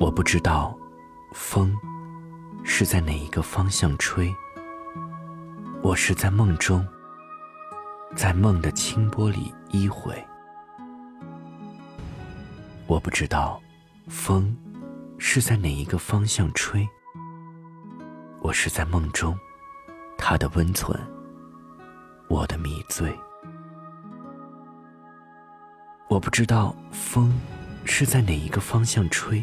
我不知道，风是在哪一个方向吹。我是在梦中，在梦的清波里依回。我不知道，风是在哪一个方向吹。我是在梦中，它的温存，我的迷醉。我不知道，风是在哪一个方向吹。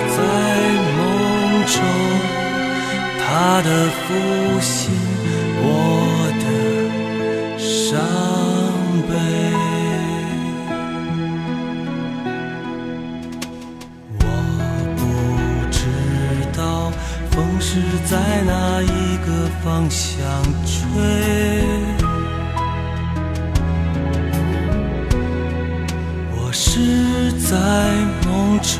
他的负心，我的伤悲。我不知道风是在哪一个方向吹？我是在梦中，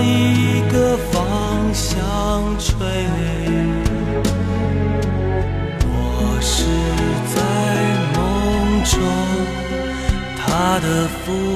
一个方向吹我是在梦中他的父